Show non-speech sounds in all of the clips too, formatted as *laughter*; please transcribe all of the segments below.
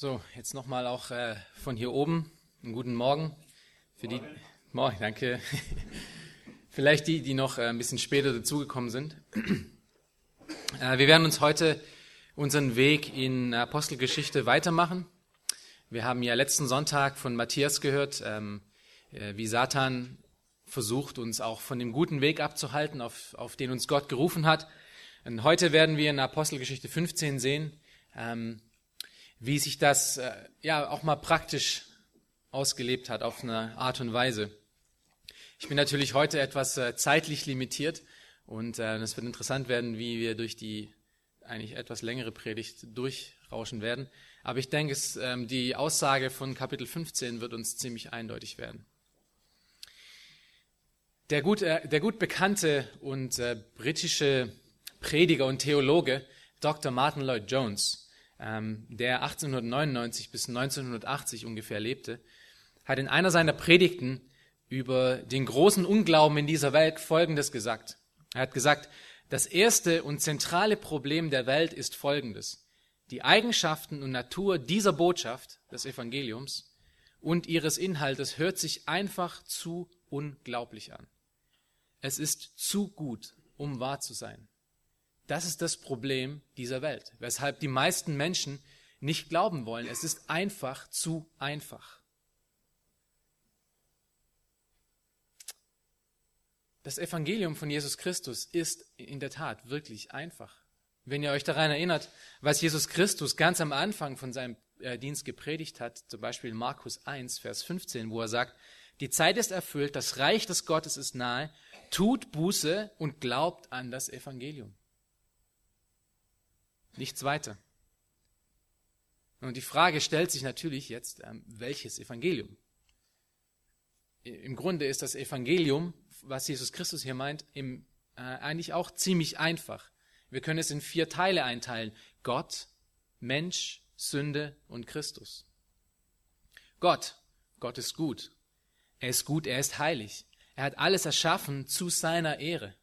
So, jetzt nochmal auch äh, von hier oben einen guten Morgen. Für die, morgen, danke. *laughs* Vielleicht die, die noch äh, ein bisschen später dazugekommen sind. *clears throat* Äh, wir werden uns heute unseren Weg in Apostelgeschichte weitermachen. Wir haben ja letzten Sonntag von Matthias gehört, ähm, äh, wie Satan versucht, uns auch von dem guten Weg abzuhalten, auf, auf den uns Gott gerufen hat. Und heute werden wir in Apostelgeschichte 15 sehen, ähm, wie sich das äh, ja auch mal praktisch ausgelebt hat auf eine Art und Weise. Ich bin natürlich heute etwas äh, zeitlich limitiert und äh, es wird interessant werden, wie wir durch die eigentlich etwas längere Predigt durchrauschen werden. Aber ich denke, es, ähm, die Aussage von Kapitel 15 wird uns ziemlich eindeutig werden. Der gut, äh, der gut bekannte und äh, britische Prediger und Theologe Dr. Martin Lloyd Jones ähm, der 1899 bis 1980 ungefähr lebte, hat in einer seiner Predigten über den großen Unglauben in dieser Welt Folgendes gesagt. Er hat gesagt, das erste und zentrale Problem der Welt ist Folgendes. Die Eigenschaften und Natur dieser Botschaft, des Evangeliums, und ihres Inhaltes hört sich einfach zu unglaublich an. Es ist zu gut, um wahr zu sein. Das ist das Problem dieser Welt, weshalb die meisten Menschen nicht glauben wollen. Es ist einfach zu einfach. Das Evangelium von Jesus Christus ist in der Tat wirklich einfach. Wenn ihr euch daran erinnert, was Jesus Christus ganz am Anfang von seinem äh, Dienst gepredigt hat, zum Beispiel Markus 1, Vers 15, wo er sagt, die Zeit ist erfüllt, das Reich des Gottes ist nahe, tut Buße und glaubt an das Evangelium. Nichts weiter. Und die Frage stellt sich natürlich jetzt, ähm, welches Evangelium? Im Grunde ist das Evangelium, was Jesus Christus hier meint, im, äh, eigentlich auch ziemlich einfach. Wir können es in vier Teile einteilen. Gott, Mensch, Sünde und Christus. Gott, Gott ist gut. Er ist gut, er ist heilig. Er hat alles erschaffen zu seiner Ehre.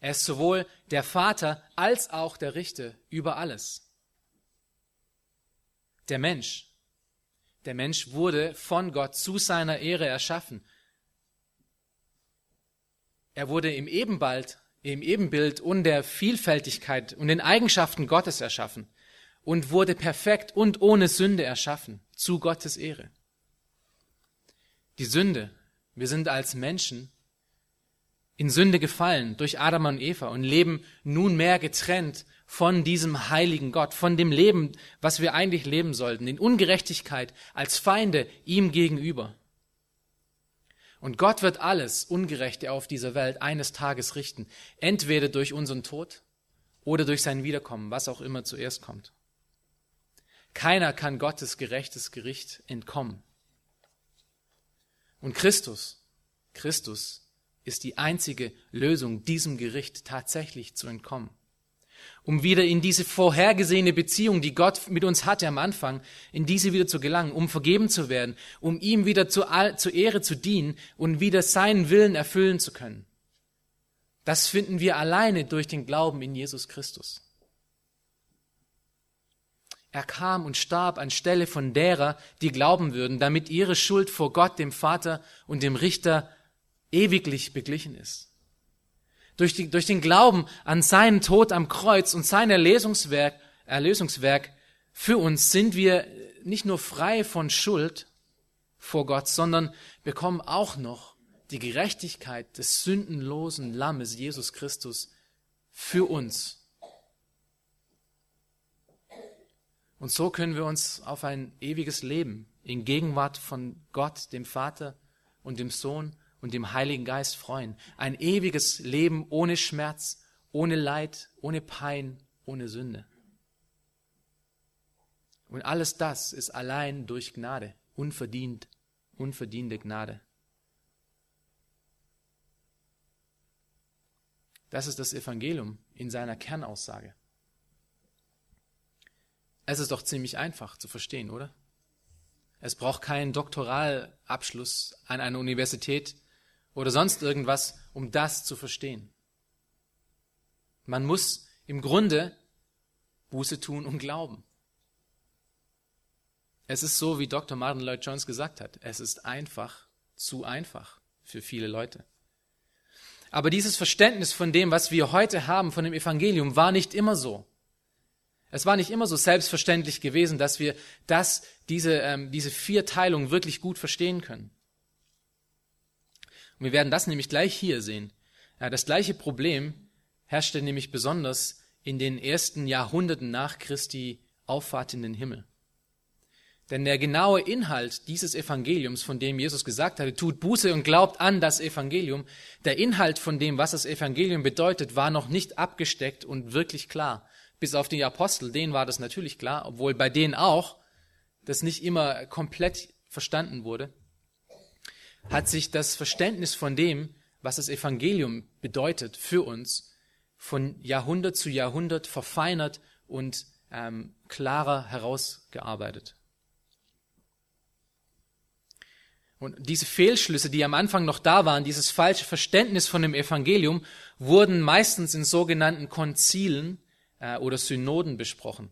Er ist sowohl der Vater als auch der Richter über alles. Der Mensch. Der Mensch wurde von Gott zu seiner Ehre erschaffen. Er wurde im Ebenbild, im Ebenbild und der Vielfältigkeit und den Eigenschaften Gottes erschaffen und wurde perfekt und ohne Sünde erschaffen, zu Gottes Ehre. Die Sünde. Wir sind als Menschen in Sünde gefallen durch Adam und Eva und leben nunmehr getrennt von diesem heiligen Gott, von dem Leben, was wir eigentlich leben sollten, in Ungerechtigkeit als Feinde ihm gegenüber. Und Gott wird alles Ungerechte auf dieser Welt eines Tages richten, entweder durch unseren Tod oder durch sein Wiederkommen, was auch immer zuerst kommt. Keiner kann Gottes gerechtes Gericht entkommen. Und Christus, Christus ist die einzige Lösung, diesem Gericht tatsächlich zu entkommen. Um wieder in diese vorhergesehene Beziehung, die Gott mit uns hatte am Anfang, in diese wieder zu gelangen, um vergeben zu werden, um ihm wieder zur, zur Ehre zu dienen und wieder seinen Willen erfüllen zu können. Das finden wir alleine durch den Glauben in Jesus Christus. Er kam und starb anstelle von derer, die glauben würden, damit ihre Schuld vor Gott, dem Vater und dem Richter ewiglich beglichen ist. Durch, die, durch den Glauben an seinen Tod am Kreuz und sein Erlösungswerk, Erlösungswerk für uns sind wir nicht nur frei von Schuld vor Gott, sondern bekommen auch noch die Gerechtigkeit des sündenlosen Lammes Jesus Christus für uns. Und so können wir uns auf ein ewiges Leben in Gegenwart von Gott, dem Vater und dem Sohn und dem Heiligen Geist freuen. Ein ewiges Leben ohne Schmerz, ohne Leid, ohne Pein, ohne Sünde. Und alles das ist allein durch Gnade, unverdient, unverdiente Gnade. Das ist das Evangelium in seiner Kernaussage. Es ist doch ziemlich einfach zu verstehen, oder? Es braucht keinen Doktoralabschluss an einer Universität, oder sonst irgendwas, um das zu verstehen. Man muss im Grunde Buße tun und glauben. Es ist so, wie Dr. Martin Lloyd Jones gesagt hat. Es ist einfach zu einfach für viele Leute. Aber dieses Verständnis von dem, was wir heute haben, von dem Evangelium, war nicht immer so. Es war nicht immer so selbstverständlich gewesen, dass wir das, diese, ähm, diese Vierteilung wirklich gut verstehen können. Und wir werden das nämlich gleich hier sehen. Ja, das gleiche Problem herrschte nämlich besonders in den ersten Jahrhunderten nach Christi Auffahrt in den Himmel. Denn der genaue Inhalt dieses Evangeliums, von dem Jesus gesagt hatte, tut Buße und glaubt an das Evangelium, der Inhalt von dem, was das Evangelium bedeutet, war noch nicht abgesteckt und wirklich klar. Bis auf die Apostel, denen war das natürlich klar, obwohl bei denen auch das nicht immer komplett verstanden wurde, hat sich das Verständnis von dem, was das Evangelium bedeutet für uns, von Jahrhundert zu Jahrhundert verfeinert und ähm, klarer herausgearbeitet. Und diese Fehlschlüsse, die am Anfang noch da waren, dieses falsche Verständnis von dem Evangelium, wurden meistens in sogenannten Konzilen äh, oder Synoden besprochen.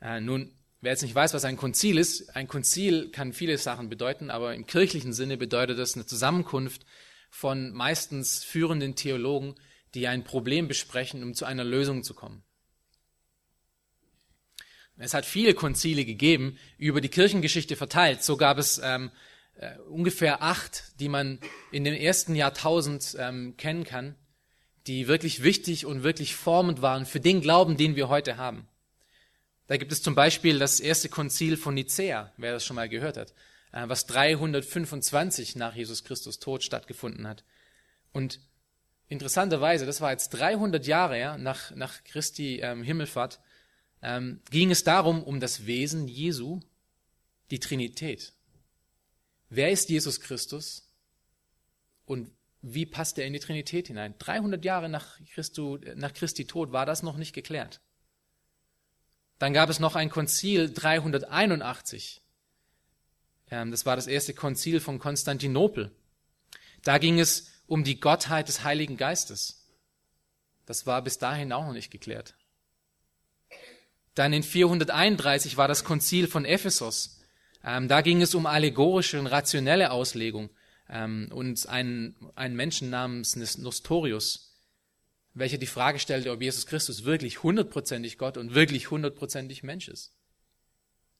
Äh, nun, wer jetzt nicht weiß, was ein Konzil ist, ein Konzil kann viele Sachen bedeuten, aber im kirchlichen Sinne bedeutet das eine Zusammenkunft von meistens führenden Theologen, die ein Problem besprechen, um zu einer Lösung zu kommen. Es hat viele Konzile gegeben, über die Kirchengeschichte verteilt. So gab es ähm, äh, ungefähr acht, die man in dem ersten Jahrtausend ähm, kennen kann, die wirklich wichtig und wirklich formend waren für den Glauben, den wir heute haben. Da gibt es zum Beispiel das erste Konzil von Nicäa, wer das schon mal gehört hat, äh, was 325 nach Jesus Christus Tod stattgefunden hat. Und interessanterweise, das war jetzt 300 Jahre ja, nach, nach Christi ähm, Himmelfahrt, ähm, ging es darum, um das Wesen Jesu, die Trinität. Wer ist Jesus Christus und wie passt er in die Trinität hinein? 300 Jahre nach, Christu, nach Christi Tod war das noch nicht geklärt. Dann gab es noch ein Konzil 381. Ähm, das war das erste Konzil von Konstantinopel. Da ging es um die Gottheit des Heiligen Geistes. Das war bis dahin auch noch nicht geklärt. Dann in 431 war das Konzil von Ephesus. Ähm, da ging es um allegorische und rationelle Auslegung ähm, und einen, einen Menschen namens Nostorius, welcher die Frage stellte, ob Jesus Christus wirklich hundertprozentig Gott und wirklich hundertprozentig Mensch ist.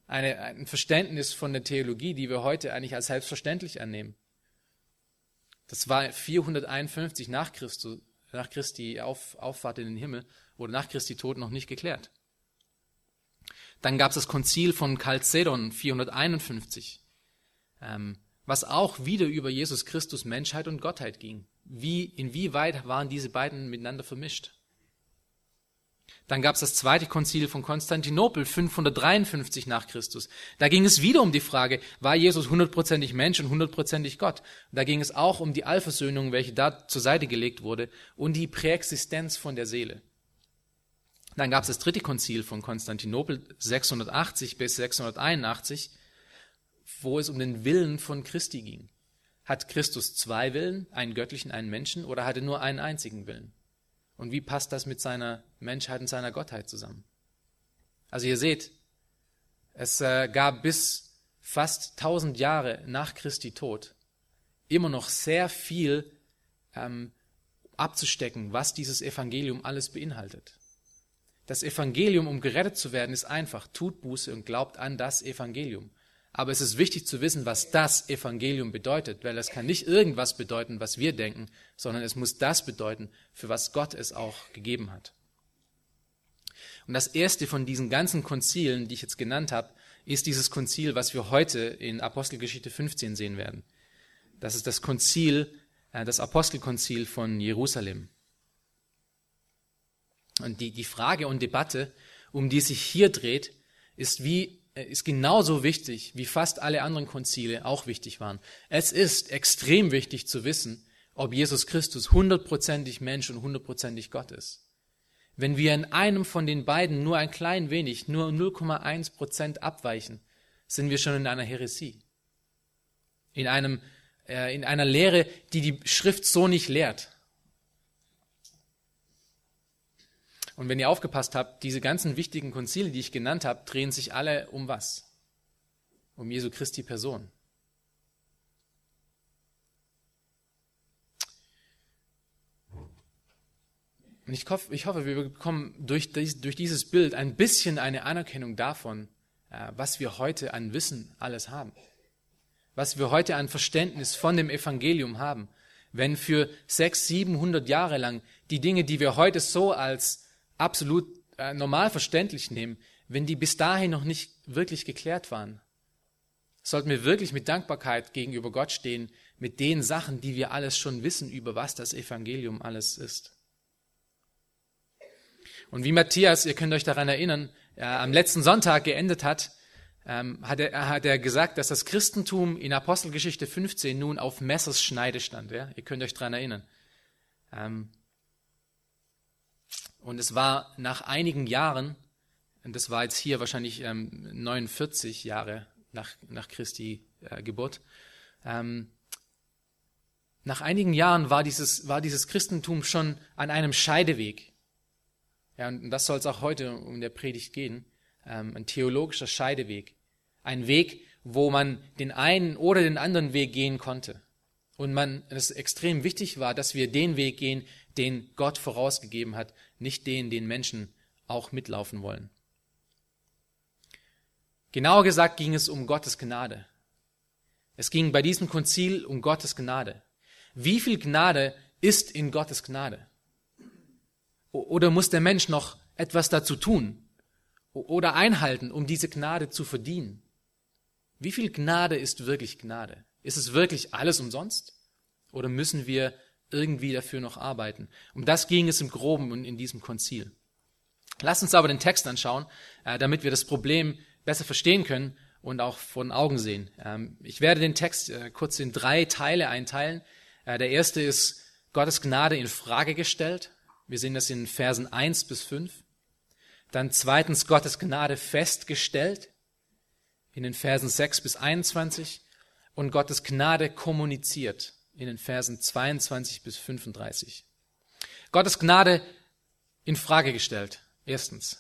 Eine, ein Verständnis von der Theologie, die wir heute eigentlich als selbstverständlich annehmen. Das war 451 nach, Christus, nach Christi Auf, Auffahrt in den Himmel oder nach Christi Tod noch nicht geklärt. Dann gab es das Konzil von Chalcedon 451, ähm, was auch wieder über Jesus Christus Menschheit und Gottheit ging. Wie, inwieweit waren diese beiden miteinander vermischt? Dann gab es das zweite Konzil von Konstantinopel 553 nach Christus. Da ging es wieder um die Frage, war Jesus hundertprozentig Mensch und hundertprozentig Gott? Da ging es auch um die Allversöhnung, welche da zur Seite gelegt wurde, und die Präexistenz von der Seele. Dann gab es das dritte Konzil von Konstantinopel 680 bis 681, wo es um den Willen von Christi ging. Hat Christus zwei Willen, einen göttlichen, einen Menschen, oder hat er nur einen einzigen Willen? Und wie passt das mit seiner Menschheit und seiner Gottheit zusammen? Also ihr seht, es äh, gab bis fast tausend Jahre nach Christi Tod immer noch sehr viel ähm, abzustecken, was dieses Evangelium alles beinhaltet. Das Evangelium, um gerettet zu werden, ist einfach. Tut Buße und glaubt an das Evangelium. Aber es ist wichtig zu wissen, was das Evangelium bedeutet, weil es kann nicht irgendwas bedeuten, was wir denken, sondern es muss das bedeuten, für was Gott es auch gegeben hat. Und das erste von diesen ganzen Konzilen, die ich jetzt genannt habe, ist dieses Konzil, was wir heute in Apostelgeschichte 15 sehen werden. Das ist das Konzil, äh, das Apostelkonzil von Jerusalem. Und die, die Frage und Debatte, um die sich hier dreht, ist wie, ist genauso wichtig, wie fast alle anderen Konzile auch wichtig waren. Es ist extrem wichtig zu wissen, ob Jesus Christus hundertprozentig Mensch und hundertprozentig Gott ist. Wenn wir in einem von den beiden nur ein klein wenig, nur 0,1 Prozent abweichen, sind wir schon in einer Heresie. In einem, äh, in einer Lehre, die die Schrift so nicht lehrt. Und wenn ihr aufgepasst habt, diese ganzen wichtigen Konzile, die ich genannt habe, drehen sich alle um was? um Jesu Christi Person. Und ich hoffe, ich hoffe, wir bekommen durch, dieses Bild ein bisschen eine Anerkennung davon, äh, was wir heute an Wissen alles haben. Was wir heute an Verständnis von dem Evangelium haben. Wenn für sechs, siebenhundert Jahre lang die Dinge, die wir heute so als absolut äh, normal verständlich nehmen, wenn die bis dahin noch nicht wirklich geklärt waren, sollten wir wirklich mit Dankbarkeit gegenüber Gott stehen, mit den Sachen, die wir alles schon wissen, über was das Evangelium alles ist. Und wie Matthias, ihr könnt euch daran erinnern, äh, am letzten Sonntag geendet hat, ähm, hat, er, hat er gesagt, dass das Christentum in Apostelgeschichte 15 nun auf Messers Schneide stand. Ja? Ihr könnt euch daran erinnern. Ähm, und es war nach einigen Jahren, und das war jetzt hier wahrscheinlich ähm, 49 Jahre nach, nach Christi äh, Geburt, ähm, nach einigen Jahren war dieses, war dieses Christentum schon an einem Scheideweg. Ja, und das soll es auch heute um der Predigt gehen. Ähm, ein theologischer Scheideweg. Ein Weg, wo man den einen oder den anderen Weg gehen konnte. Und man, es extrem wichtig war, dass wir den Weg gehen, den Gott vorausgegeben hat, nicht den, den Menschen auch mitlaufen wollen. Genauer gesagt ging es um Gottes Gnade. Es ging bei diesem Konzil um Gottes Gnade. Wie viel Gnade ist in Gottes Gnade? Oder muss der Mensch noch etwas dazu tun oder einhalten, um diese Gnade zu verdienen? Wie viel Gnade ist wirklich Gnade? Ist es wirklich alles umsonst? Oder müssen wir irgendwie dafür noch arbeiten? Um das ging es im Groben und in diesem Konzil. Lass uns aber den Text anschauen, äh, damit wir das Problem besser verstehen können und auch vor den Augen sehen. Ähm, ich werde den Text äh, kurz in drei Teile einteilen. Äh, der erste ist Gottes Gnade in Frage gestellt. Wir sehen das in Versen 1 bis 5. Dann zweitens Gottes Gnade festgestellt in den Versen 6 bis 21 und Gottes Gnade kommuniziert in den Versen 22 bis 35. Gottes Gnade in Frage gestellt. Erstens,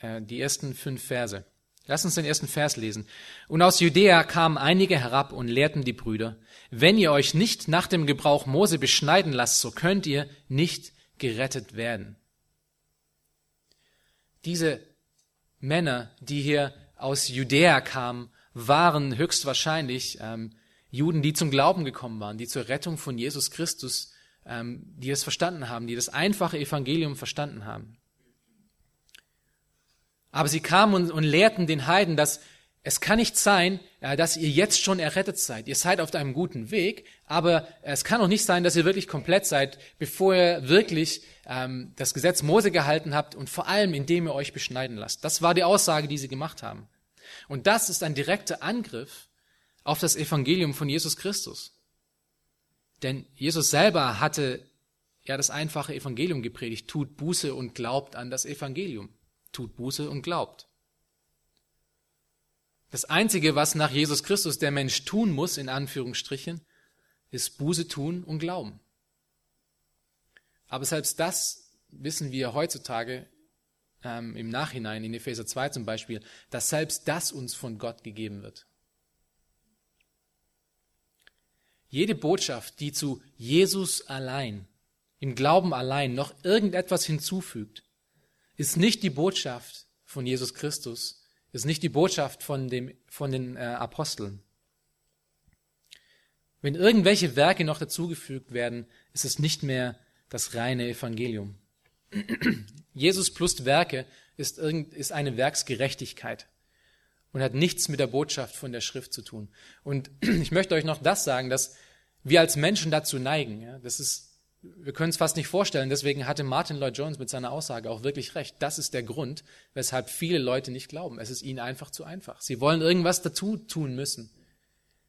äh, die ersten fünf Verse. Lass uns den ersten Vers lesen. Und aus Judäa kamen einige herab und lehrten die Brüder, wenn ihr euch nicht nach dem Gebrauch Mose beschneiden lasst, so könnt ihr nicht gerettet werden. Diese Männer, die hier aus Judäa kamen, waren höchstwahrscheinlich ähm, Juden, die zum Glauben gekommen waren, die zur Rettung von Jesus Christus, ähm, die es verstanden haben, die das einfache Evangelium verstanden haben. Aber sie kamen und, und lehrten den Heiden, dass es kann nicht sein, äh, dass ihr jetzt schon errettet seid. Ihr seid auf einem guten Weg, aber es kann auch nicht sein, dass ihr wirklich komplett seid, bevor ihr wirklich ähm, das Gesetz Mose gehalten habt und vor allem, indem ihr euch beschneiden lasst. Das war die Aussage, die sie gemacht haben. Und das ist ein direkter Angriff auf das Evangelium von Jesus Christus. Denn Jesus selber hatte ja das einfache Evangelium gepredigt, tut Buße und glaubt an das Evangelium tut Buße und glaubt. Das Einzige, was nach Jesus Christus der Mensch tun muss, in Anführungsstrichen, ist Buße tun und glauben. Aber selbst das wissen wir heutzutage ähm, im Nachhinein, in Epheser 2 zum Beispiel, dass selbst das uns von Gott gegeben wird. Jede Botschaft, die zu Jesus allein, im Glauben allein noch irgendetwas hinzufügt, ist nicht die Botschaft von Jesus Christus, ist nicht die Botschaft von, dem, von den äh, Aposteln. Wenn irgendwelche Werke noch dazugefügt werden, ist es nicht mehr das reine Evangelium. Jesus plus Werke ist, irgend, ist eine Werksgerechtigkeit und hat nichts mit der Botschaft von der Schrift zu tun. Und *clears throat* ich möchte euch noch das sagen, dass wir als Menschen dazu neigen. Ja, das ist wir können es fast nicht vorstellen. Deswegen hatte Martin Lloyd Jones mit seiner Aussage auch wirklich recht. Das ist der Grund, weshalb viele Leute nicht glauben. Es ist ihnen einfach zu einfach. Sie wollen irgendwas dazu tun müssen.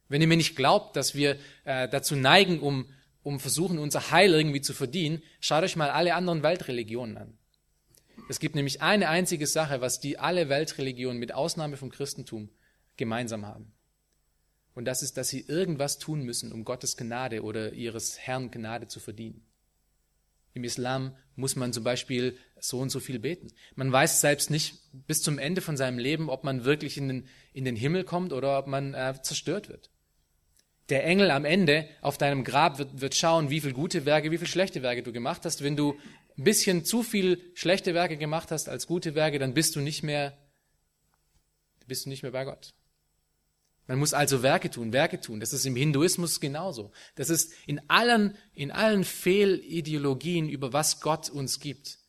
Wenn ihr mir nicht glaubt, dass wir äh, dazu neigen, um, um versuchen, unser Heil irgendwie zu verdienen, schaut euch mal alle anderen Weltreligionen an. Es gibt nämlich eine einzige Sache, was die alle Weltreligionen mit Ausnahme vom Christentum gemeinsam haben. Und das ist, dass sie irgendwas tun müssen, um Gottes Gnade oder ihres Herrn Gnade zu verdienen. Im Islam muss man zum Beispiel so und so viel beten. Man weiß selbst nicht bis zum Ende von seinem Leben, ob man wirklich in den, in den Himmel kommt oder ob man äh, zerstört wird. Der Engel am Ende auf deinem Grab wird, wird schauen, wie viel gute Werke, wie viel schlechte Werke du gemacht hast. Wenn du ein bisschen zu viel schlechte Werke gemacht hast als gute Werke, dann bist du nicht mehr, bist du nicht mehr bei Gott. Man muss also Werke tun, Werke tun. Das ist im Hinduismus genauso. Das ist in allen, in allen Fehlideologien, über was Gott uns gibt,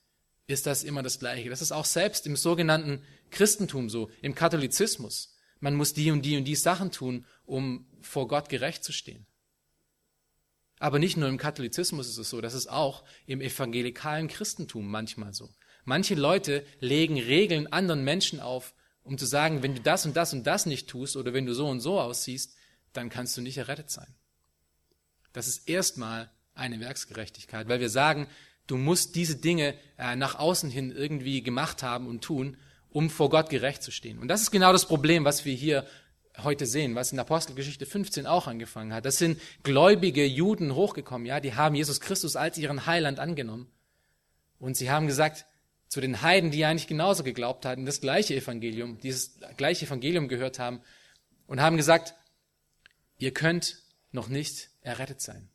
ist das immer das Gleiche. Das ist auch selbst im sogenannten Christentum so, im Katholizismus. Man muss die und die und die Sachen tun, um vor Gott gerecht zu stehen. Aber nicht nur im Katholizismus ist es so, das ist auch im evangelikalen Christentum manchmal so. Manche Leute legen Regeln anderen Menschen auf, um zu sagen, wenn du das und das und das nicht tust oder wenn du so und so aussiehst, dann kannst du nicht errettet sein. Das ist erstmal eine Werksgerechtigkeit, weil wir sagen, du musst diese Dinge äh, nach außen hin irgendwie gemacht haben und tun, um vor Gott gerecht zu stehen. Und das ist genau das Problem, was wir hier heute sehen, was in Apostelgeschichte 15 auch angefangen hat. Das sind gläubige Juden hochgekommen, ja, die haben Jesus Christus als ihren Heiland angenommen. Und sie haben gesagt, zu den Heiden, die eigentlich genauso geglaubt hatten, das gleiche Evangelium, dieses gleiche Evangelium gehört haben und haben gesagt, ihr könnt noch nicht errettet sein.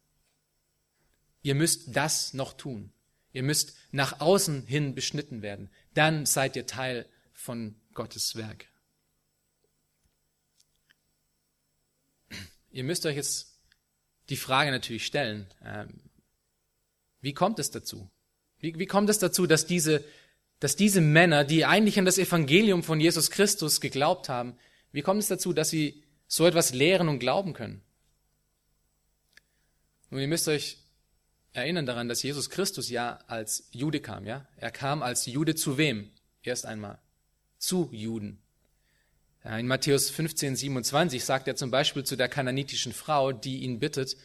Ihr müsst das noch tun. Ihr müsst nach außen hin beschnitten werden. Dann seid ihr Teil von Gottes Werk. Ihr müsst euch jetzt die Frage natürlich stellen, ähm, wie kommt es dazu? Wie, wie kommt es dazu, dass diese dass diese Männer, die eigentlich an das Evangelium von Jesus Christus geglaubt haben, wie kommt es dazu, dass sie so etwas lehren und glauben können? Nun, ihr müsst euch erinnern daran, dass Jesus Christus ja als Jude kam, ja? Er kam als Jude zu wem? Erst einmal. Zu Juden. In Matthäus 15, 27 sagt er zum Beispiel zu der kananitischen Frau, die ihn bittet,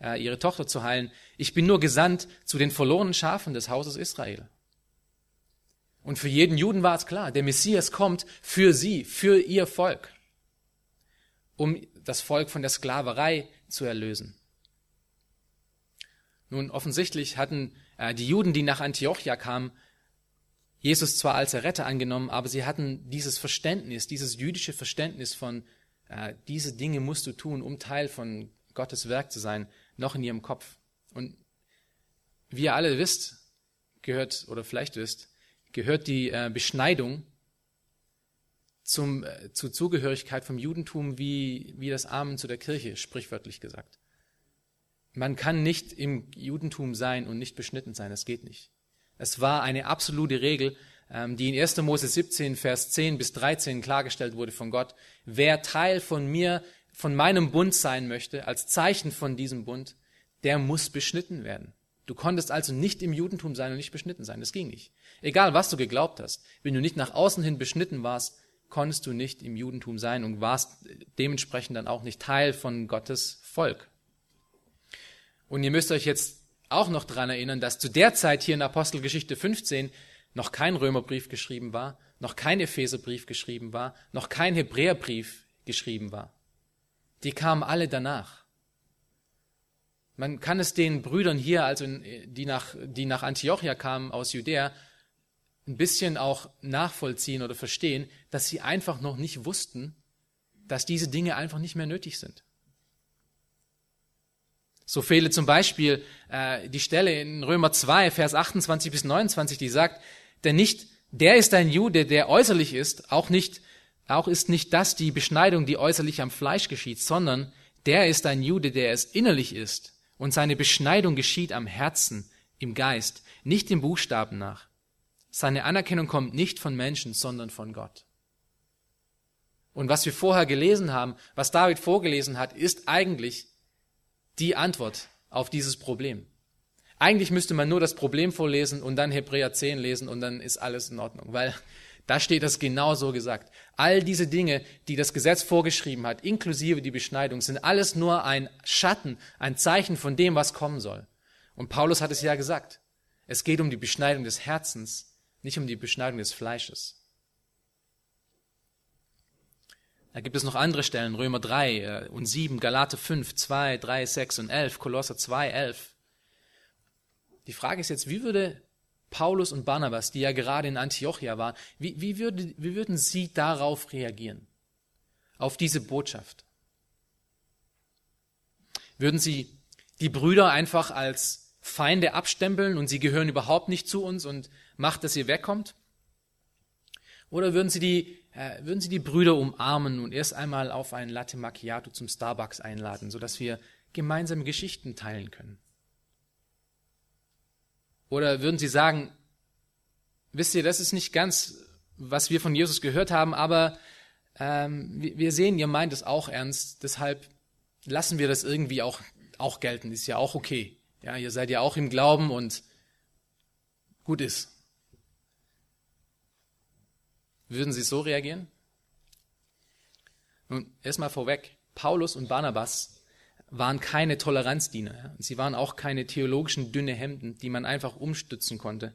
äh, ihre Tochter zu heilen, ich bin nur gesandt zu den verlorenen Schafen des Hauses Israel. Und für jeden Juden war es klar, der Messias kommt für sie, für ihr Volk, um das Volk von der Sklaverei zu erlösen. Nun, offensichtlich hatten äh, die Juden, die nach Antiochia kamen, Jesus zwar als Erretter angenommen, aber sie hatten dieses Verständnis, dieses jüdische Verständnis von, äh, diese Dinge musst du tun, um Teil von Gottes Werk zu sein, noch in ihrem Kopf. Und wie ihr alle wisst, gehört oder vielleicht wisst, gehört die äh, Beschneidung zum, äh, zur Zugehörigkeit vom Judentum wie, wie das Amen zu der Kirche, sprichwörtlich gesagt. Man kann nicht im Judentum sein und nicht beschnitten sein, das geht nicht. Es war eine absolute Regel, ähm, die in 1. Mose 17, Vers 10 bis 13 klargestellt wurde von Gott. Wer Teil von mir, von meinem Bund sein möchte, als Zeichen von diesem Bund, der muss beschnitten werden. Du konntest also nicht im Judentum sein und nicht beschnitten sein. Das ging nicht. Egal, was du geglaubt hast. Wenn du nicht nach außen hin beschnitten warst, konntest du nicht im Judentum sein und warst dementsprechend dann auch nicht Teil von Gottes Volk. Und ihr müsst euch jetzt auch noch daran erinnern, dass zu der Zeit hier in Apostelgeschichte 15 noch kein Römerbrief geschrieben war, noch kein Epheserbrief geschrieben war, noch kein Hebräerbrief geschrieben war. Die kamen alle danach. Man kann es den Brüdern hier, also die nach, die nach Antiochia kamen aus Judäa, ein bisschen auch nachvollziehen oder verstehen, dass sie einfach noch nicht wussten, dass diese Dinge einfach nicht mehr nötig sind. So fehle zum Beispiel äh, die Stelle in Römer 2, Vers 28 bis 29, die sagt, denn nicht der ist ein Jude, der äußerlich ist, auch nicht, auch ist nicht das die Beschneidung, die äußerlich am Fleisch geschieht, sondern der ist ein Jude, der es innerlich ist und seine Beschneidung geschieht am Herzen, im Geist, nicht dem Buchstaben nach. Seine Anerkennung kommt nicht von Menschen, sondern von Gott. Und was wir vorher gelesen haben, was David vorgelesen hat, ist eigentlich die Antwort auf dieses Problem. Eigentlich müsste man nur das Problem vorlesen und dann Hebräer 10 lesen und dann ist alles in Ordnung, weil da steht das genau so gesagt. All diese Dinge, die das Gesetz vorgeschrieben hat, inklusive die Beschneidung, sind alles nur ein Schatten, ein Zeichen von dem, was kommen soll. Und Paulus hat es ja gesagt. Es geht um die Beschneidung des Herzens, nicht um die Beschneidung des Fleisches. Da gibt es noch andere Stellen, Römer 3 äh, und 7, Galate 5, 2, 3, 6 und 11, Kolosser 2, 11. Die Frage ist jetzt, wie würde Paulus und Barnabas, die ja gerade in Antiochia waren, wie, wie, würde, wie würden sie darauf reagieren? Auf diese Botschaft? Würden sie die Brüder einfach als Feinde abstempeln und sie gehören überhaupt nicht zu uns und macht, dass ihr wegkommt? Oder würden sie die, äh, würden sie die Brüder umarmen und erst einmal auf ein Latte Macchiato zum Starbucks einladen, sodass wir gemeinsame Geschichten teilen können? Oder würden Sie sagen, wisst ihr, das ist nicht ganz, was wir von Jesus gehört haben, aber ähm, wir sehen, ihr meint es auch ernst, deshalb lassen wir das irgendwie auch, auch gelten, ist ja auch okay. Ja, ihr seid ja auch im Glauben und gut ist. Würden Sie so reagieren? Nun, erstmal vorweg, Paulus und Barnabas waren keine Toleranzdiener. Sie waren auch keine theologischen dünne Hemden, die man einfach umstützen konnte.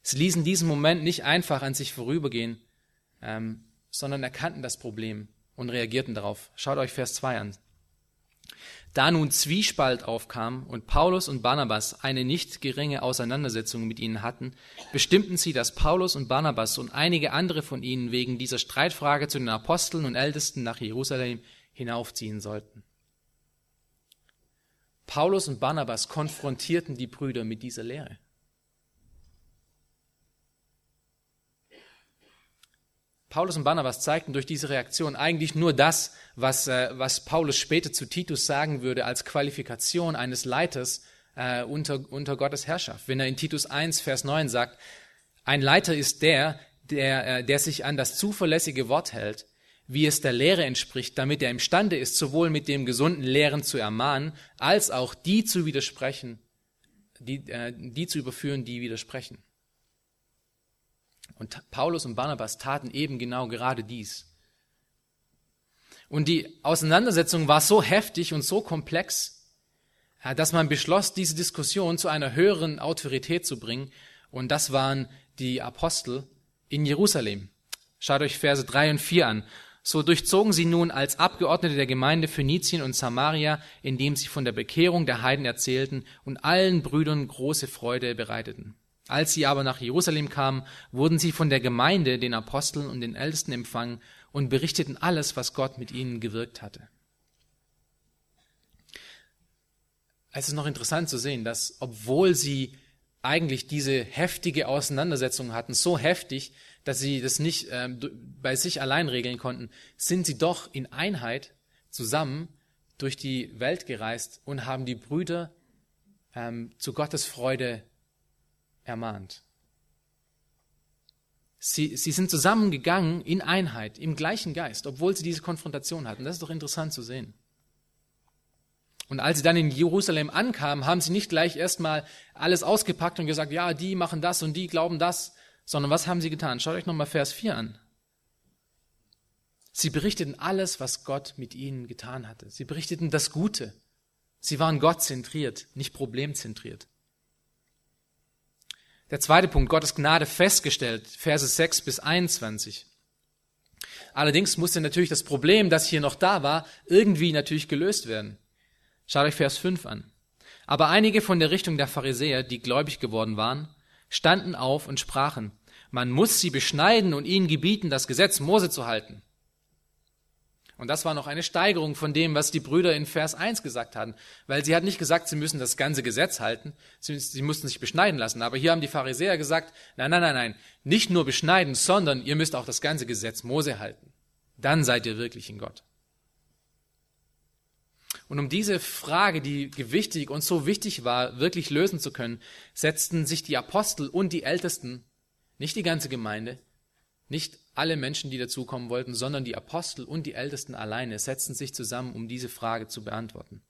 Sie ließen diesen Moment nicht einfach an sich vorübergehen, ähm, sondern erkannten das Problem und reagierten darauf. Schaut euch Vers 2 an. Da nun Zwiespalt aufkam und Paulus und Barnabas eine nicht geringe Auseinandersetzung mit ihnen hatten, bestimmten sie, dass Paulus und Barnabas und einige andere von ihnen wegen dieser Streitfrage zu den Aposteln und Ältesten nach Jerusalem hinaufziehen sollten. Paulus und Barnabas konfrontierten die Brüder mit dieser Lehre. Paulus und Barnabas zeigten durch diese Reaktion eigentlich nur das, was, äh, was Paulus später zu Titus sagen würde als Qualifikation eines Leiters äh, unter, unter Gottes Herrschaft. Wenn er in Titus 1, Vers 9 sagt, ein Leiter ist der, der, äh, der sich an das zuverlässige Wort hält, wie es der Lehre entspricht, damit er imstande ist, sowohl mit dem gesunden Lehren zu ermahnen, als auch die zu widersprechen, die, äh, die zu überführen, die widersprechen. Und Paulus und Barnabas taten eben genau gerade dies. Und die Auseinandersetzung war so heftig und so komplex, dass man beschloss, diese Diskussion zu einer höheren Autorität zu bringen. Und das waren die Apostel in Jerusalem. Schaut euch Verse drei und vier an. So durchzogen sie nun als Abgeordnete der Gemeinde Phönizien und Samaria, indem sie von der Bekehrung der Heiden erzählten und allen Brüdern große Freude bereiteten. Als sie aber nach Jerusalem kamen, wurden sie von der Gemeinde, den Aposteln und den Ältesten empfangen und berichteten alles, was Gott mit ihnen gewirkt hatte. Es ist noch interessant zu sehen, dass obwohl sie eigentlich diese heftige Auseinandersetzung hatten, so heftig, dass sie das nicht äh, bei sich allein regeln konnten, sind sie doch in Einheit zusammen durch die Welt gereist und haben die Brüder ähm, zu Gottes Freude ermahnt. Sie, sie sind zusammengegangen in Einheit, im gleichen Geist, obwohl sie diese Konfrontation hatten. Das ist doch interessant zu sehen. Und als sie dann in Jerusalem ankamen, haben sie nicht gleich erstmal alles ausgepackt und gesagt, ja, die machen das und die glauben das, sondern was haben sie getan? Schaut euch nochmal Vers 4 an. Sie berichteten alles, was Gott mit ihnen getan hatte. Sie berichteten das Gute. Sie waren gottzentriert, nicht problemzentriert. Der zweite Punkt, Gottes Gnade festgestellt, Verse 6 bis 21. Allerdings musste natürlich das Problem, das hier noch da war, irgendwie natürlich gelöst werden. Schaut euch Vers 5 an. Aber einige von der Richtung der Pharisäer, die gläubig geworden waren, standen auf und sprachen, man muss sie beschneiden und ihnen gebieten, das Gesetz Mose zu halten. Und das war noch eine Steigerung von dem, was die Brüder in Vers 1 gesagt hatten. Weil sie hatten nicht gesagt, sie müssen das ganze Gesetz halten, sie, sie mussten sich beschneiden lassen. Aber hier haben die Pharisäer gesagt, nein, nein, nein, nein, nicht nur beschneiden, sondern ihr müsst auch das ganze Gesetz Mose halten. Dann seid ihr wirklich in Gott. Und um diese Frage, die gewichtig und so wichtig war, wirklich lösen zu können, setzten sich die Apostel und die Ältesten, nicht die ganze Gemeinde, nicht alle Menschen, die dazukommen wollten, sondern die Apostel und die Ältesten alleine setzten sich zusammen, um diese Frage zu beantworten.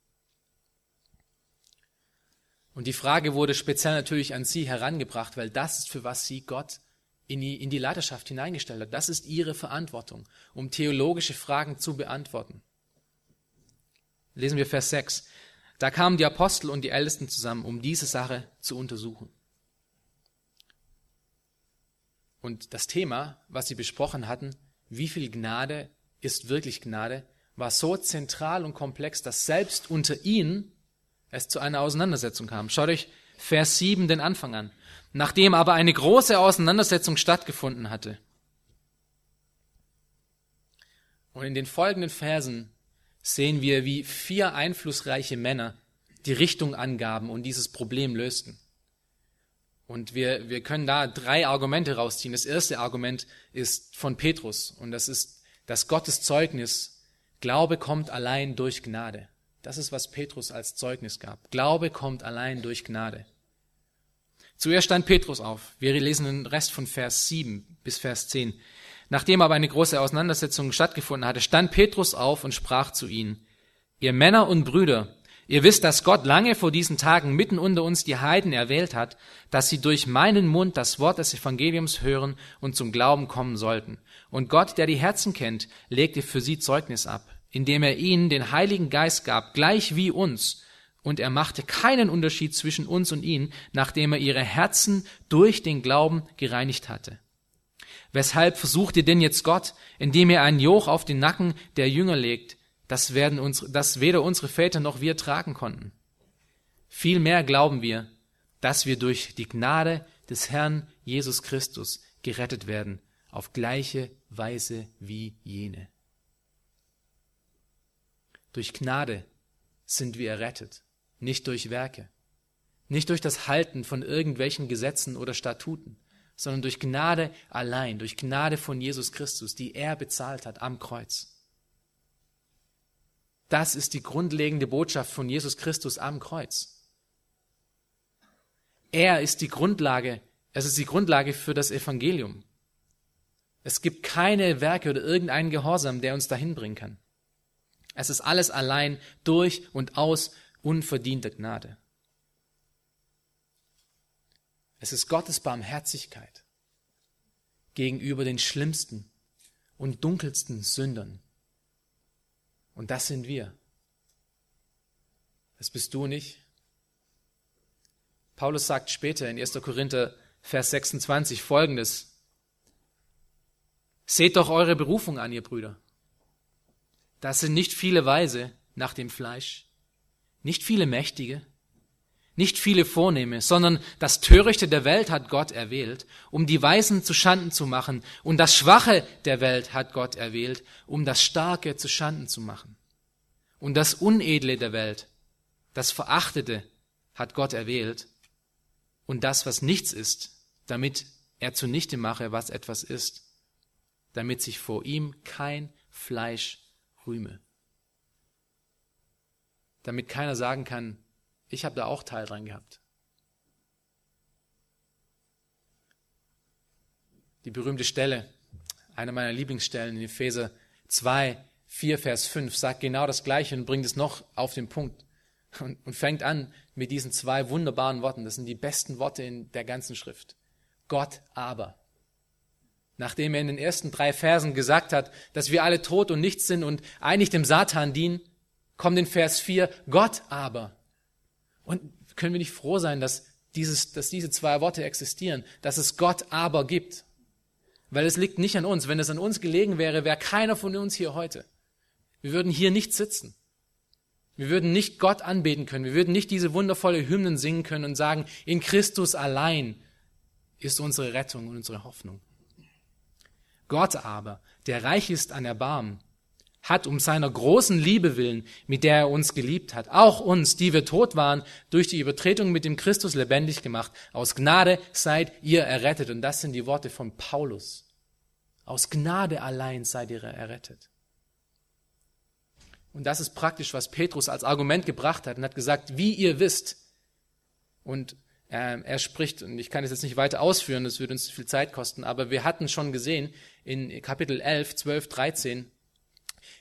Und die Frage wurde speziell natürlich an sie herangebracht, weil das ist, für was sie Gott in die, in die Leiterschaft hineingestellt hat. Das ist ihre Verantwortung, um theologische Fragen zu beantworten. Lesen wir Vers 6. Da kamen die Apostel und die Ältesten zusammen, um diese Sache zu untersuchen. Und das Thema, was sie besprochen hatten, wie viel Gnade ist wirklich Gnade, war so zentral und komplex, dass selbst unter ihnen es zu einer Auseinandersetzung kam. Schaut euch Vers 7 den Anfang an. Nachdem aber eine große Auseinandersetzung stattgefunden hatte. Und in den folgenden Versen sehen wir, wie vier einflussreiche Männer die Richtung angaben und dieses Problem lösten. Und wir, wir können da drei Argumente rausziehen. Das erste Argument ist von Petrus und das ist das Gottes Zeugnis. Glaube kommt allein durch Gnade. Das ist, was Petrus als Zeugnis gab. Glaube kommt allein durch Gnade. Zuerst stand Petrus auf. Wir lesen den Rest von Vers 7 bis Vers 10. Nachdem aber eine große Auseinandersetzung stattgefunden hatte, stand Petrus auf und sprach zu ihnen, ihr Männer und Brüder, ihr wisst, dass Gott lange vor diesen Tagen mitten unter uns die Heiden erwählt hat, dass sie durch meinen Mund das Wort des Evangeliums hören und zum Glauben kommen sollten. Und Gott, der die Herzen kennt, legte für sie Zeugnis ab, indem er ihnen den Heiligen Geist gab, gleich wie uns, und er machte keinen Unterschied zwischen uns und ihnen, nachdem er ihre Herzen durch den Glauben gereinigt hatte. Weshalb versucht ihr denn jetzt Gott, indem ihr ein Joch auf den Nacken der Jünger legt, das, werden uns, das weder unsere Väter noch wir tragen konnten? Vielmehr glauben wir, dass wir durch die Gnade des Herrn Jesus Christus gerettet werden, auf gleiche Weise wie jene. Durch Gnade sind wir errettet, nicht durch Werke, nicht durch das Halten von irgendwelchen Gesetzen oder Statuten, sondern durch Gnade allein, durch Gnade von Jesus Christus, die er bezahlt hat am Kreuz. Das ist die grundlegende Botschaft von Jesus Christus am Kreuz. Er ist die Grundlage, es ist die Grundlage für das Evangelium. Es gibt keine Werke oder irgendeinen Gehorsam, der uns dahin bringen kann. Es ist alles allein durch und aus unverdienter Gnade. Es ist Gottes Barmherzigkeit gegenüber den schlimmsten und dunkelsten Sündern. Und das sind wir. Das bist du und ich. Paulus sagt später in 1. Korinther Vers 26 folgendes. Seht doch eure Berufung an, ihr Brüder. Das sind nicht viele Weise nach dem Fleisch, nicht viele Mächtige, nicht viele Vornehme, sondern das Törichte der Welt hat Gott erwählt, um die Weisen zu Schanden zu machen, und das Schwache der Welt hat Gott erwählt, um das Starke zu Schanden zu machen. Und das Unedle der Welt, das Verachtete hat Gott erwählt, und das, was nichts ist, damit er zunichte mache, was etwas ist, damit sich vor ihm kein Fleisch rühme. Damit keiner sagen kann, ich habe da auch Teil dran gehabt. Die berühmte Stelle, eine meiner Lieblingsstellen in Epheser 2, 4, Vers 5, sagt genau das Gleiche und bringt es noch auf den Punkt und, und fängt an mit diesen zwei wunderbaren Worten. Das sind die besten Worte in der ganzen Schrift. Gott aber. Nachdem er in den ersten drei Versen gesagt hat, dass wir alle tot und nichts sind und eigentlich dem Satan dienen, kommt in Vers 4, Gott aber. Und können wir nicht froh sein, dass, dieses, dass diese zwei Worte existieren, dass es Gott aber gibt? Weil es liegt nicht an uns. Wenn es an uns gelegen wäre, wäre keiner von uns hier heute. Wir würden hier nicht sitzen. Wir würden nicht Gott anbeten können. Wir würden nicht diese wundervolle Hymnen singen können und sagen, in Christus allein ist unsere Rettung und unsere Hoffnung. Gott aber, der reich ist an Erbarmen, hat um seiner großen Liebe willen, mit der er uns geliebt hat, auch uns, die wir tot waren, durch die Übertretung mit dem Christus lebendig gemacht. Aus Gnade seid ihr errettet. Und das sind die Worte von Paulus. Aus Gnade allein seid ihr errettet. Und das ist praktisch, was Petrus als Argument gebracht hat und hat gesagt, wie ihr wisst. Und äh, er spricht, und ich kann es jetzt nicht weiter ausführen, das würde uns viel Zeit kosten, aber wir hatten schon gesehen in Kapitel 11, 12, 13,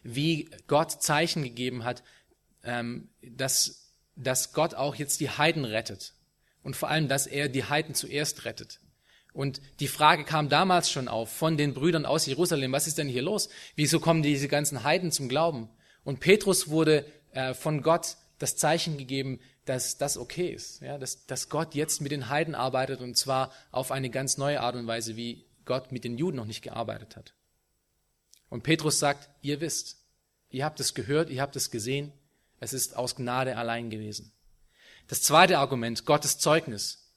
wie Gott Zeichen gegeben hat, ähm, dass, dass Gott auch jetzt die Heiden rettet. Und vor allem, dass er die Heiden zuerst rettet. Und die Frage kam damals schon auf von den Brüdern aus Jerusalem, was ist denn hier los? Wieso kommen diese ganzen Heiden zum Glauben? Und Petrus wurde äh, von Gott das Zeichen gegeben, dass das okay ist, ja, dass, dass Gott jetzt mit den Heiden arbeitet und zwar auf eine ganz neue Art und Weise, wie Gott mit den Juden noch nicht gearbeitet hat. Und Petrus sagt, ihr wisst, ihr habt es gehört, ihr habt es gesehen, es ist aus Gnade allein gewesen. Das zweite Argument, Gottes Zeugnis.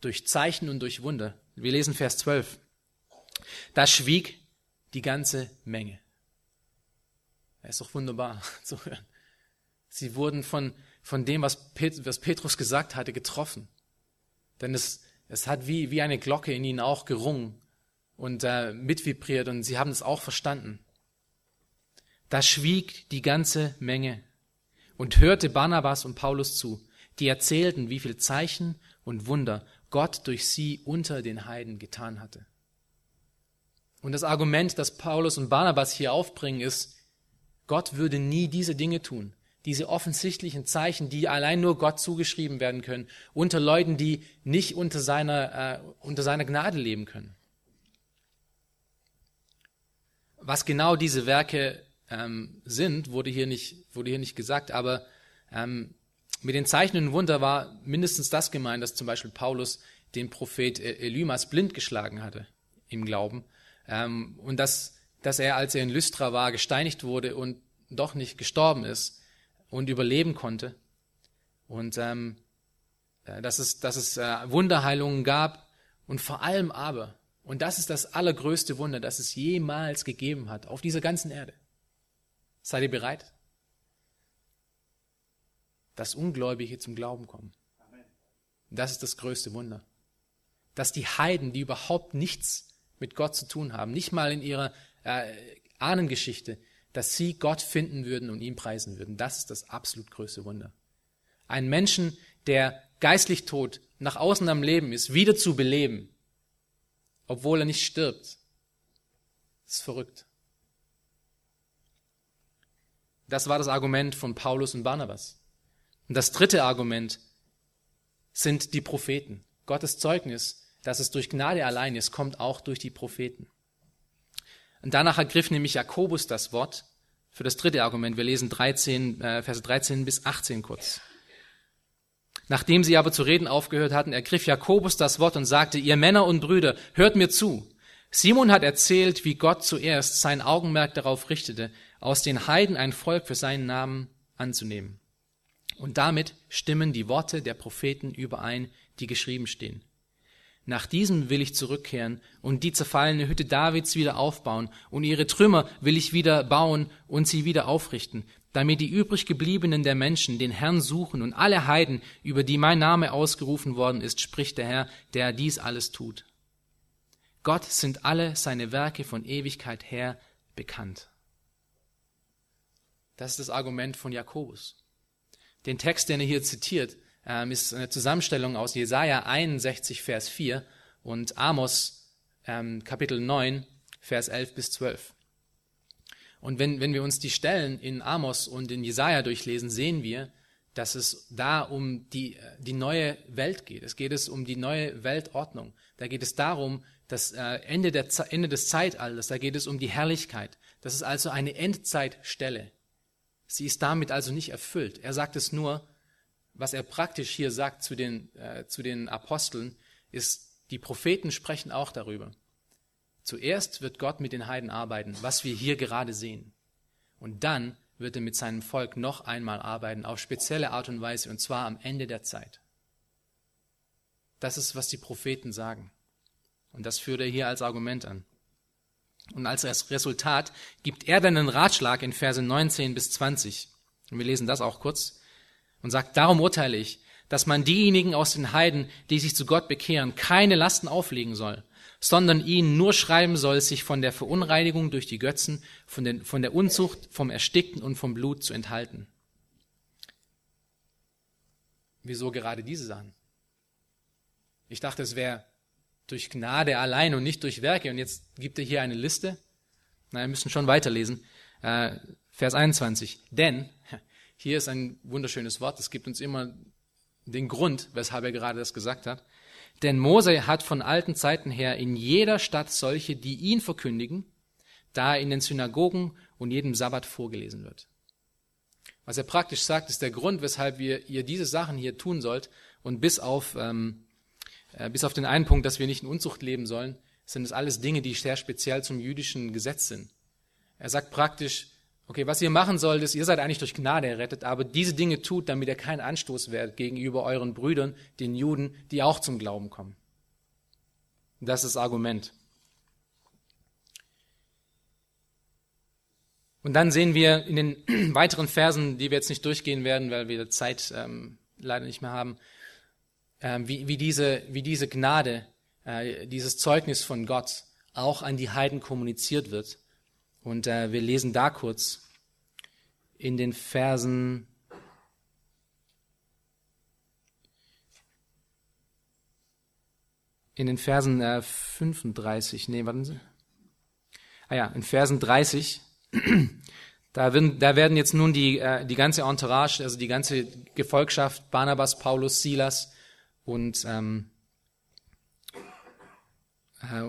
Durch Zeichen und durch Wunder. Wir lesen Vers 12. Da schwieg die ganze Menge. Er ist doch wunderbar *laughs* zu hören. Sie wurden von, von dem, was, Pet, was Petrus gesagt hatte, getroffen. Denn es, es hat wie, wie eine Glocke in ihnen auch gerungen und äh, mitvibriert und sie haben es auch verstanden. Da schwieg die ganze Menge und hörte Barnabas und Paulus zu, die erzählten, wie viel Zeichen und Wunder Gott durch sie unter den Heiden getan hatte. Und das Argument, das Paulus und Barnabas hier aufbringen, ist, Gott würde nie diese Dinge tun, diese offensichtlichen Zeichen, die allein nur Gott zugeschrieben werden können, unter Leuten, die nicht unter seiner, äh, unter seiner Gnade leben können. Was genau diese Werke ähm, sind, wurde hier nicht, wurde hier nicht gesagt, aber ähm, mit den Zeichen und Wunder war mindestens das gemeint, dass zum Beispiel Paulus den Prophet e-, Elymas blind geschlagen hatte im Glauben ähm, und dass, dass er, als er in Lystra war, gesteinigt wurde und doch nicht gestorben ist und überleben konnte. Und ähm, äh, dass es, dass es äh, Wunderheilungen gab und vor allem aber, und das ist das allergrößte Wunder, das es jemals gegeben hat auf dieser ganzen Erde. Seid ihr bereit? Dass Ungläubige zum Glauben kommen. Das ist das größte Wunder. Dass die Heiden, die überhaupt nichts mit Gott zu tun haben, nicht mal in ihrer äh, Ahnengeschichte, dass sie Gott finden würden und ihn preisen würden. Das ist das absolut größte Wunder. Ein Menschen, der geistlich tot nach außen am Leben ist, wieder zu beleben, obwohl er nicht stirbt. Das ist verrückt. Das war das Argument von Paulus und Barnabas. Und das dritte Argument sind die Propheten. Gottes Zeugnis, dass es durch Gnade allein ist, kommt auch durch die Propheten. Und danach ergriff nämlich Jakobus das Wort für das dritte Argument. Wir lesen 13, äh, Verse 13 bis 18 kurz. Nachdem sie aber zu reden aufgehört hatten, ergriff Jakobus das Wort und sagte, ihr Männer und Brüder, hört mir zu. Simon hat erzählt, wie Gott zuerst sein Augenmerk darauf richtete, aus den Heiden ein Volk für seinen Namen anzunehmen. Und damit stimmen die Worte der Propheten überein, die geschrieben stehen. Nach diesem will ich zurückkehren und die zerfallene Hütte Davids wieder aufbauen und ihre Trümmer will ich wieder bauen und sie wieder aufrichten, damit die übrig gebliebenen der Menschen den Herrn suchen und alle Heiden, über die mein Name ausgerufen worden ist, spricht der Herr, der dies alles tut. Gott sind alle seine Werke von Ewigkeit her bekannt. Das ist das Argument von Jakobus. Den Text, den er hier zitiert, ähm, ist eine Zusammenstellung aus Jesaja 61, Vers 4 und Amos ähm, Kapitel 9, Vers 11 bis 12. Und wenn, wenn wir uns die Stellen in Amos und in Jesaja durchlesen, sehen wir, dass es da um die, die neue Welt geht. Es geht es um die neue Weltordnung. Da geht es darum, das äh, Ende, der, Ende des Zeitalters, da geht es um die Herrlichkeit. Das ist also eine Endzeitstelle. Sie ist damit also nicht erfüllt. Er sagt es nur, was er praktisch hier sagt zu den, äh, zu den Aposteln, ist, die Propheten sprechen auch darüber. Zuerst wird Gott mit den Heiden arbeiten, was wir hier gerade sehen. Und dann wird er mit seinem Volk noch einmal arbeiten, auf spezielle Art und Weise, und zwar am Ende der Zeit. Das ist, was die Propheten sagen. Und das führt er hier als Argument an. Und als Resultat gibt er dann einen Ratschlag in Verse 19 bis 20. Und wir lesen das auch kurz. Und sagt, darum urteile ich, dass man diejenigen aus den Heiden, die sich zu Gott bekehren, keine Lasten auflegen soll, sondern ihnen nur schreiben soll, sich von der Verunreinigung durch die Götzen, von, den, von der Unzucht, vom Erstickten und vom Blut zu enthalten. Wieso gerade diese Sachen? Ich dachte, es wäre durch Gnade allein und nicht durch Werke. Und jetzt gibt er hier eine Liste. Na, wir müssen schon weiterlesen. Äh, Vers 21. Denn, *laughs* hier ist ein wunderschönes Wort, es gibt uns immer den Grund, weshalb er gerade das gesagt hat. Denn Mose hat von alten Zeiten her in jeder Stadt solche, die ihn verkündigen, da in den Synagogen und jedem Sabbat vorgelesen wird. Was er praktisch sagt, ist der Grund, weshalb wir, ihr diese Sachen hier tun sollt und bis auf ähm, äh, bis auf den einen Punkt, dass wir nicht in Unzucht leben sollen, sind es alles Dinge, die sehr speziell zum jüdischen Gesetz sind. Er sagt praktisch, Okay, was ihr machen sollt, ist, ihr seid eigentlich durch Gnade errettet, aber diese Dinge tut, damit ihr keinen Anstoß werdet gegenüber euren Brüdern, den Juden, die auch zum Glauben kommen. Das ist das Argument. Und dann sehen wir in den *clears throat* weiteren Versen, die wir jetzt nicht durchgehen werden, weil wir Zeit ähm, leider nicht mehr haben, äh, wie, wie, diese, wie diese Gnade, äh, dieses Zeugnis von Gott auch an die Heiden kommuniziert wird. Und äh, wir lesen da kurz in den Versen in den Versen äh, 35, nee, warten Sie. Ah ja, in Versen 30 *clears throat* da werden, da werden jetzt nun die, äh, die ganze Entourage, also die ganze Gefolgschaft, Barnabas, Paulus, Silas und, ähm, äh,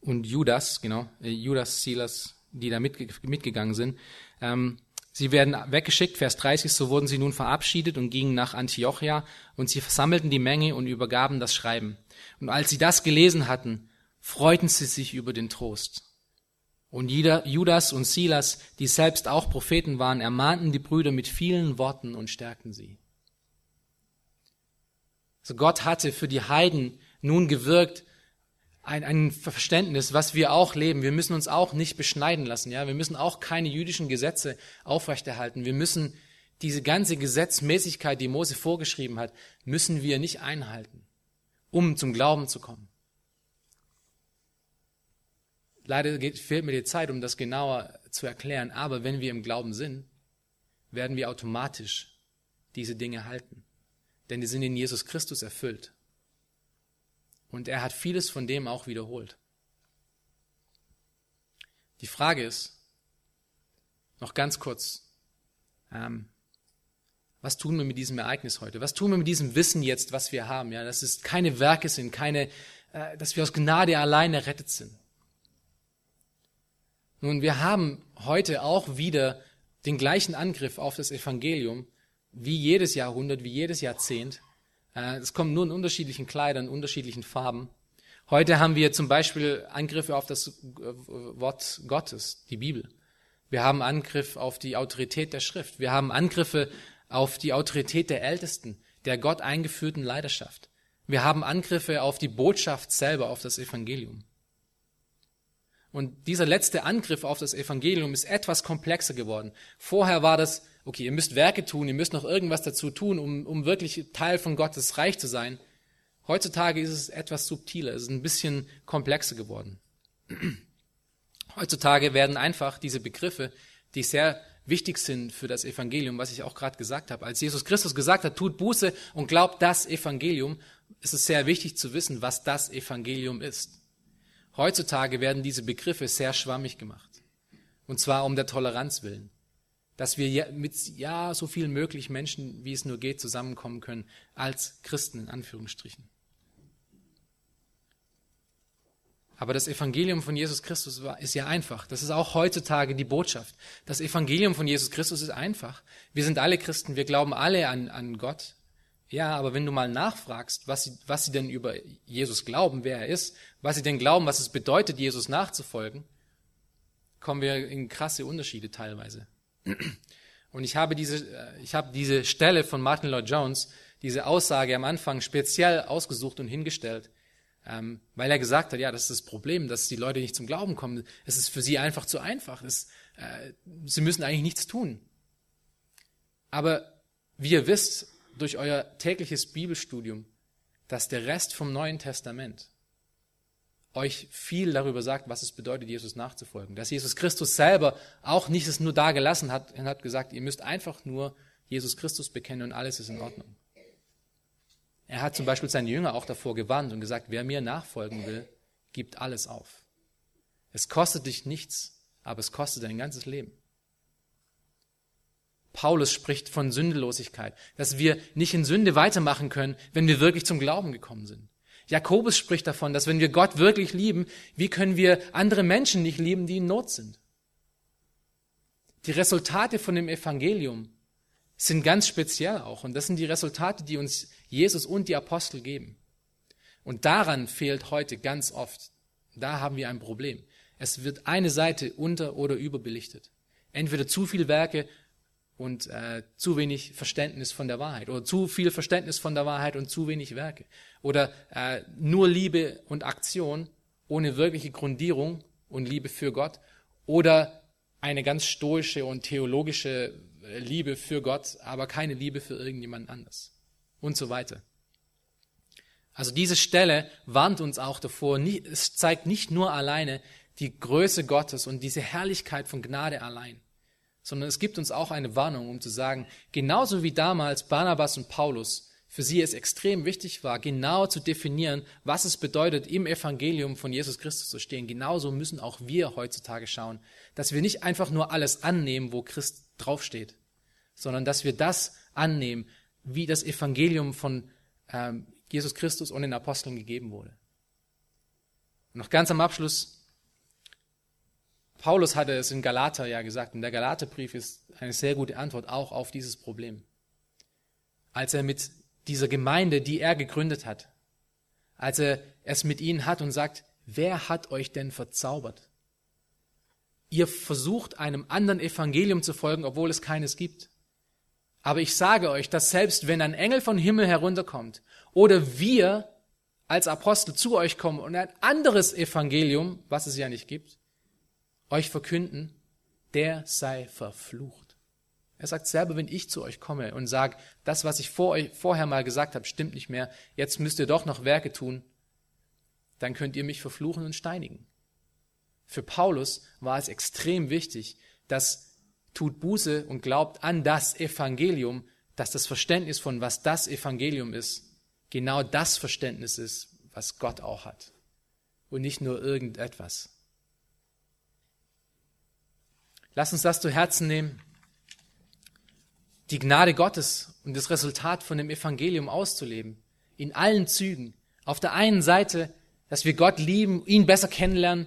und Judas, genau, äh, Judas, Silas, die da mitge mitgegangen sind, ähm, Sie werden weggeschickt, Vers 30, so wurden sie nun verabschiedet und gingen nach Antiochia und sie versammelten die Menge und übergaben das Schreiben. Und als sie das gelesen hatten, freuten sie sich über den Trost. Und Judas und Silas, die selbst auch Propheten waren, ermahnten die Brüder mit vielen Worten und stärkten sie. Also Gott hatte für die Heiden nun gewirkt ein, ein Verständnis, was wir auch leben. Wir müssen uns auch nicht beschneiden lassen. Ja, wir müssen auch keine jüdischen Gesetze aufrechterhalten. Wir müssen diese ganze Gesetzmäßigkeit, die Mose vorgeschrieben hat, müssen wir nicht einhalten, um zum Glauben zu kommen. Leider geht, fehlt mir die Zeit, um das genauer zu erklären, aber wenn wir im Glauben sind, werden wir automatisch diese Dinge halten. Denn die sind in Jesus Christus erfüllt. Und er hat vieles von dem auch wiederholt. Die Frage ist, noch ganz kurz, ähm, was tun wir mit diesem Ereignis heute? Was tun wir mit diesem Wissen jetzt, was wir haben? Ja, dass es keine Werke sind, keine, äh, dass wir aus Gnade allein errettet sind. Nun, wir haben heute auch wieder den gleichen Angriff auf das Evangelium wie jedes Jahrhundert, wie jedes Jahrzehnt. Äh, es kommt nur in unterschiedlichen Kleidern, unterschiedlichen Farben. Heute haben wir zum Beispiel Angriffe auf das äh, Wort Gottes, die Bibel. Wir haben Angriff auf die Autorität der Schrift. Wir haben Angriffe auf die Autorität der Ältesten, der Gott eingeführten Leidenschaft. Wir haben Angriffe auf die Botschaft selber, auf das Evangelium. Und dieser letzte Angriff auf das Evangelium ist etwas komplexer geworden. Vorher war das, okay, ihr müsst Werke tun, ihr müsst noch irgendwas dazu tun, um, um wirklich Teil von Gottes Reich zu sein. Heutzutage ist es etwas subtiler, es ist ein bisschen komplexer geworden. *clears throat* Heutzutage werden einfach diese Begriffe, die sehr wichtig sind für das Evangelium, was ich auch gerade gesagt habe. Als Jesus Christus gesagt hat, tut Buße und glaubt das Evangelium, ist es sehr wichtig zu wissen, was das Evangelium ist. Heutzutage werden diese Begriffe sehr schwammig gemacht. Und zwar um der Toleranz willen. Dass wir mit ja so viel möglich Menschen, wie es nur geht, zusammenkommen können, als Christen in Anführungsstrichen. Aber das Evangelium von Jesus Christus ist ja einfach. Das ist auch heutzutage die Botschaft. Das Evangelium von Jesus Christus ist einfach. Wir sind alle Christen, wir glauben alle an, an Gott. Ja, aber wenn du mal nachfragst, was sie, was sie denn über Jesus glauben, wer er ist, was sie denn glauben, was es bedeutet, Jesus nachzufolgen, kommen wir in krasse Unterschiede teilweise. Und ich habe diese, äh, ich habe diese Stelle von Martin Lloyd Jones, diese Aussage am Anfang speziell ausgesucht und hingestellt, ähm, weil er gesagt hat, ja, das ist das Problem, dass die Leute nicht zum Glauben kommen. Es ist für sie einfach zu einfach. Es, äh, sie müssen eigentlich nichts tun. Aber wie ihr wisst, durch euer tägliches Bibelstudium, dass der Rest vom Neuen Testament euch viel darüber sagt, was es bedeutet, Jesus nachzufolgen. Dass Jesus Christus selber auch nicht es nur da gelassen hat und hat gesagt, ihr müsst einfach nur Jesus Christus bekennen und alles ist in Ordnung. Er hat zum Beispiel seine Jünger auch davor gewarnt und gesagt, wer mir nachfolgen will, gibt alles auf. Es kostet dich nichts, aber es kostet dein ganzes Leben. Paulus spricht von Sündelosigkeit, dass wir nicht in Sünde weitermachen können, wenn wir wirklich zum Glauben gekommen sind. Jakobus spricht davon, dass wenn wir Gott wirklich lieben, wie können wir andere Menschen nicht lieben, die in Not sind? Die Resultate von dem Evangelium sind ganz speziell auch. Und das sind die Resultate, die uns Jesus und die Apostel geben. Und daran fehlt heute ganz oft. Da haben wir ein Problem. Es wird eine Seite unter- oder überbelichtet. Entweder zu viel Werke und äh, zu wenig Verständnis von der Wahrheit oder zu viel Verständnis von der Wahrheit und zu wenig Werke oder äh, nur Liebe und Aktion ohne wirkliche Grundierung und Liebe für Gott oder eine ganz stoische und theologische äh, Liebe für Gott, aber keine Liebe für irgendjemand anders und so weiter. Also diese Stelle warnt uns auch davor, es zeigt nicht nur alleine die Größe Gottes und diese Herrlichkeit von Gnade allein, sondern es gibt uns auch eine Warnung, um zu sagen, genauso wie damals Barnabas und Paulus, für sie es extrem wichtig war, genau zu definieren, was es bedeutet, im Evangelium von Jesus Christus zu stehen, genauso müssen auch wir heutzutage schauen, dass wir nicht einfach nur alles annehmen, wo Christ draufsteht, sondern dass wir das annehmen, wie das Evangelium von ähm, Jesus Christus und den Aposteln gegeben wurde. Und noch ganz am Abschluss, Paulus hatte es in Galater ja gesagt, und der Galaterbrief ist eine sehr gute Antwort auch auf dieses Problem. Als er mit dieser Gemeinde, die er gegründet hat, als er es mit ihnen hat und sagt, wer hat euch denn verzaubert? Ihr versucht einem anderen Evangelium zu folgen, obwohl es keines gibt. Aber ich sage euch, dass selbst wenn ein Engel von Himmel herunterkommt oder wir als Apostel zu euch kommen und ein anderes Evangelium, was es ja nicht gibt, euch verkünden, der sei verflucht. Er sagt selber, wenn ich zu euch komme und sage, das, was ich vor euch, vorher mal gesagt habe, stimmt nicht mehr, jetzt müsst ihr doch noch Werke tun, dann könnt ihr mich verfluchen und steinigen. Für Paulus war es extrem wichtig, dass tut Buße und glaubt an das Evangelium, dass das Verständnis von was das Evangelium ist, genau das Verständnis ist, was Gott auch hat und nicht nur irgendetwas. Lass uns das zu Herzen nehmen, die Gnade Gottes und das Resultat von dem Evangelium auszuleben, in allen Zügen. Auf der einen Seite, dass wir Gott lieben, ihn besser kennenlernen,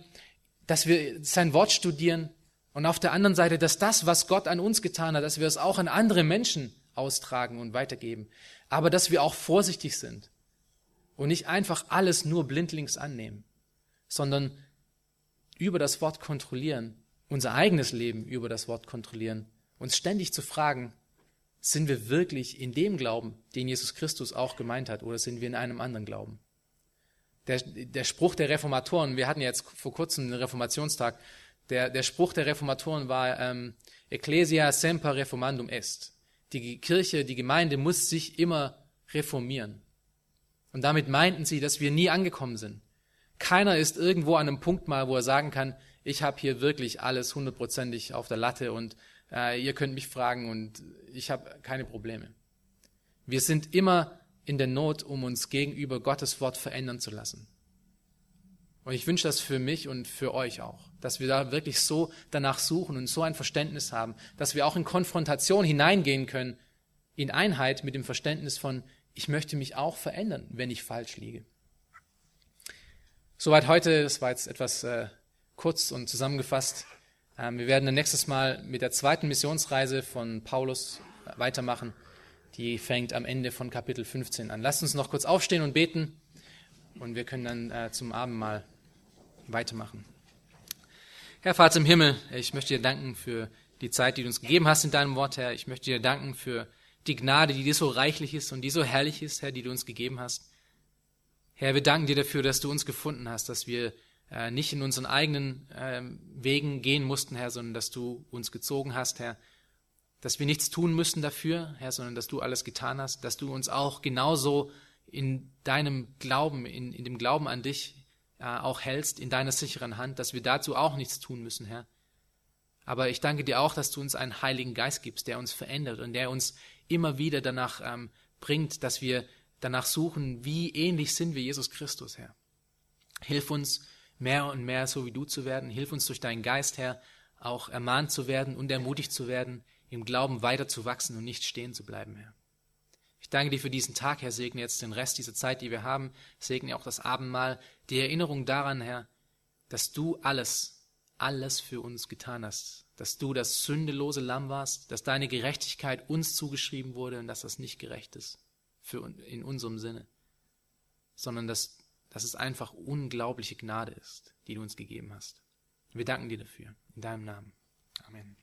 dass wir sein Wort studieren. Und auf der anderen Seite, dass das, was Gott an uns getan hat, dass wir es auch an andere Menschen austragen und weitergeben. Aber dass wir auch vorsichtig sind und nicht einfach alles nur blindlings annehmen, sondern über das Wort kontrollieren, unser eigenes Leben über das Wort kontrollieren, uns ständig zu fragen, sind wir wirklich in dem Glauben, den Jesus Christus auch gemeint hat, oder sind wir in einem anderen Glauben? Der, der Spruch der Reformatoren, wir hatten jetzt vor kurzem einen Reformationstag, der, der Spruch der Reformatoren war ähm, Ecclesia semper reformandum est die Kirche, die Gemeinde muss sich immer reformieren. Und damit meinten sie, dass wir nie angekommen sind. Keiner ist irgendwo an einem Punkt mal, wo er sagen kann, ich habe hier wirklich alles hundertprozentig auf der Latte und äh, ihr könnt mich fragen und ich habe keine Probleme. Wir sind immer in der Not, um uns gegenüber Gottes Wort verändern zu lassen. Und ich wünsche das für mich und für euch auch, dass wir da wirklich so danach suchen und so ein Verständnis haben, dass wir auch in Konfrontation hineingehen können, in Einheit mit dem Verständnis von, ich möchte mich auch verändern, wenn ich falsch liege. Soweit heute, das war jetzt etwas äh, kurz und zusammengefasst. Ähm, wir werden dann nächstes Mal mit der zweiten Missionsreise von Paulus weitermachen. Die fängt am Ende von Kapitel 15 an. Lasst uns noch kurz aufstehen und beten und wir können dann äh, zum Abendmahl weitermachen. Herr Vater im Himmel, ich möchte dir danken für die Zeit, die du uns gegeben hast in deinem Wort, Herr. Ich möchte dir danken für die Gnade, die dir so reichlich ist und die so herrlich ist, Herr, die du uns gegeben hast. Herr, wir danken dir dafür, dass du uns gefunden hast, dass wir äh, nicht in unseren eigenen äh, Wegen gehen mussten, Herr, sondern dass du uns gezogen hast, Herr. Dass wir nichts tun müssen dafür, Herr, sondern dass du alles getan hast, dass du uns auch genauso in deinem Glauben, in, in dem Glauben an dich äh, auch hältst, in deiner sicheren Hand, dass wir dazu auch nichts tun müssen, Herr. Aber ich danke dir auch, dass du uns einen Heiligen Geist gibst, der uns verändert und der uns immer wieder danach ähm, bringt, dass wir danach suchen, wie ähnlich sind wir Jesus Christus, Herr. Hilf uns mehr und mehr so wie du zu werden. Hilf uns durch deinen Geist, Herr, auch ermahnt zu werden und ermutigt zu werden, im Glauben weiter zu wachsen und nicht stehen zu bleiben, Herr danke dir für diesen Tag, Herr. Segne jetzt den Rest dieser Zeit, die wir haben. Segne auch das Abendmahl. Die Erinnerung daran, Herr, dass du alles, alles für uns getan hast. Dass du das sündelose Lamm warst, dass deine Gerechtigkeit uns zugeschrieben wurde und dass das nicht gerecht ist für, in unserem Sinne, sondern dass, dass es einfach unglaubliche Gnade ist, die du uns gegeben hast. Wir danken dir dafür. In deinem Namen. Amen.